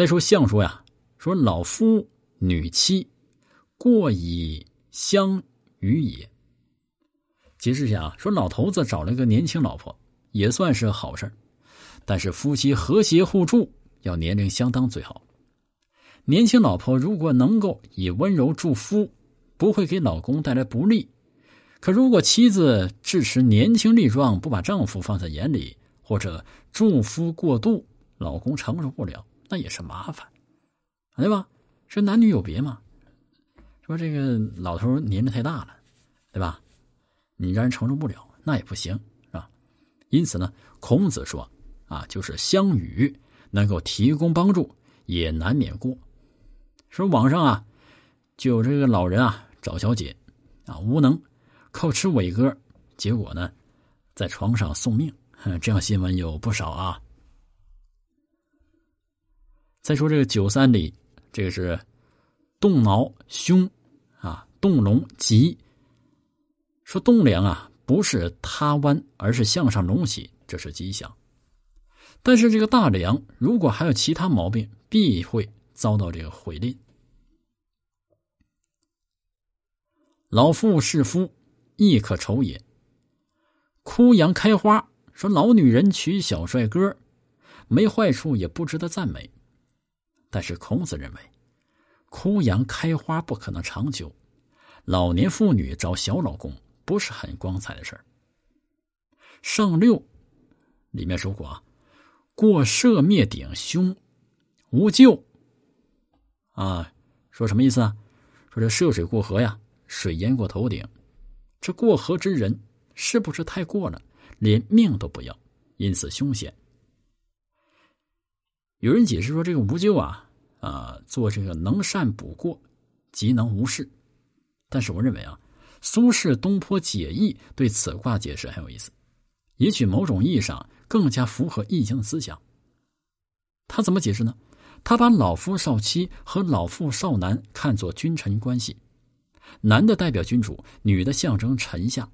再说相说呀，说老夫女妻，过以相与也。解释一下啊，说老头子找了个年轻老婆，也算是好事但是夫妻和谐互助，要年龄相当最好。年轻老婆如果能够以温柔助夫，不会给老公带来不利；可如果妻子支持年轻力壮，不把丈夫放在眼里，或者助夫过度，老公承受不了，那也是麻烦，对吧？说男女有别嘛。说这个老头年龄太大了，对吧？你让人承受不了，那也不行，是吧？因此呢，孔子说啊，就是相与能够提供帮助，也难免过。说网上啊，就有这个老人啊找小姐啊无能，靠吃伟哥，结果呢，在床上送命，这样新闻有不少啊。再说这个九三里，这个是动挠胸啊，动龙吉。说栋梁啊，不是塌弯，而是向上隆起，这是吉祥。但是这个大梁如果还有其他毛病，必会遭到这个毁吝。老妇是夫，亦可愁也。枯杨开花，说老女人娶小帅哥，没坏处，也不值得赞美。但是孔子认为，枯杨开花不可能长久，老年妇女找小老公。不是很光彩的事儿。上六里面说过啊，过涉灭顶凶，无咎。啊，说什么意思啊？说这涉水过河呀，水淹过头顶，这过河之人是不是太过了，连命都不要，因此凶险。有人解释说，这个无咎啊，啊，做这个能善补过，即能无事。但是我认为啊。苏轼《东坡解义》对此卦解释很有意思，也许某种意义上更加符合易经的思想。他怎么解释呢？他把老夫少妻和老妇少男看作君臣关系，男的代表君主，女的象征臣下。